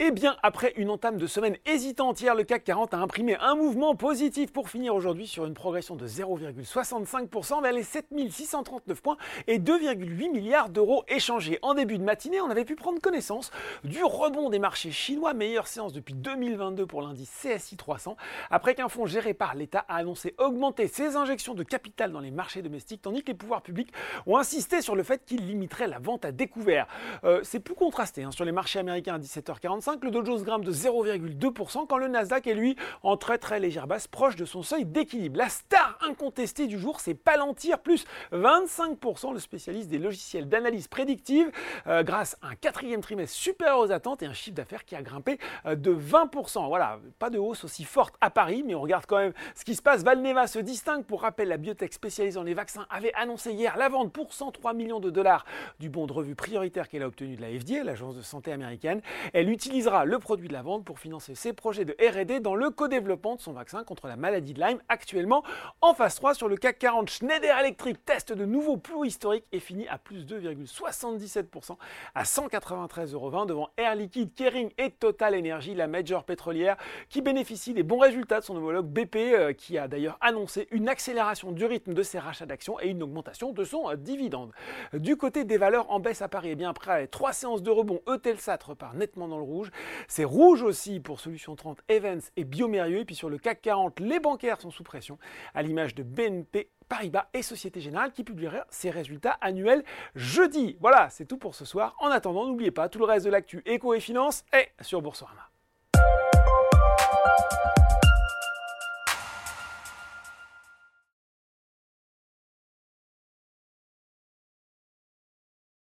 Eh bien, après une entame de semaine hésitante hier, le CAC 40 a imprimé un mouvement positif pour finir aujourd'hui sur une progression de 0,65% vers les 7639 points et 2,8 milliards d'euros échangés. En début de matinée, on avait pu prendre connaissance du rebond des marchés chinois, meilleure séance depuis 2022 pour l'indice CSI 300, après qu'un fonds géré par l'État a annoncé augmenter ses injections de capital dans les marchés domestiques, tandis que les pouvoirs publics ont insisté sur le fait qu'ils limiteraient la vente à découvert. Euh, c'est plus contrasté hein, sur les marchés américains à 17h45 le Dow Jones grimpe de 0,2% quand le Nasdaq est lui en très très légère basse proche de son seuil d'équilibre. La star incontestée du jour, c'est Palantir, plus 25%, le spécialiste des logiciels d'analyse prédictive, euh, grâce à un quatrième trimestre supérieur aux attentes et un chiffre d'affaires qui a grimpé euh, de 20%. Voilà, pas de hausse aussi forte à Paris, mais on regarde quand même ce qui se passe. Valneva se distingue. Pour rappel, la biotech spécialisée dans les vaccins avait annoncé hier la vente pour 103 millions de dollars du bon de revue prioritaire qu'elle a obtenu de la FDA, l'agence de santé américaine. Elle utilise le produit de la vente pour financer ses projets de R&D dans le co-développement de son vaccin contre la maladie de Lyme actuellement en phase 3 sur le CAC 40. Schneider Electric teste de nouveaux plus historiques et finit à plus 2,77% à 193,20€ devant Air Liquide, Kering et Total Energy, la major pétrolière qui bénéficie des bons résultats de son homologue BP euh, qui a d'ailleurs annoncé une accélération du rythme de ses rachats d'actions et une augmentation de son euh, dividende. Du côté des valeurs en baisse à Paris, et eh bien après trois séances de rebond, Eutelsat repart nettement dans le C'est rouge aussi pour Solution 30, Evans et Biomérieux. Et puis sur le CAC 40, les bancaires sont sous pression, à l'image de BNP Paribas et Société Générale qui publiera ses résultats annuels jeudi. Voilà, c'est tout pour ce soir. En attendant, n'oubliez pas, tout le reste de l'actu éco et finance est sur Boursorama.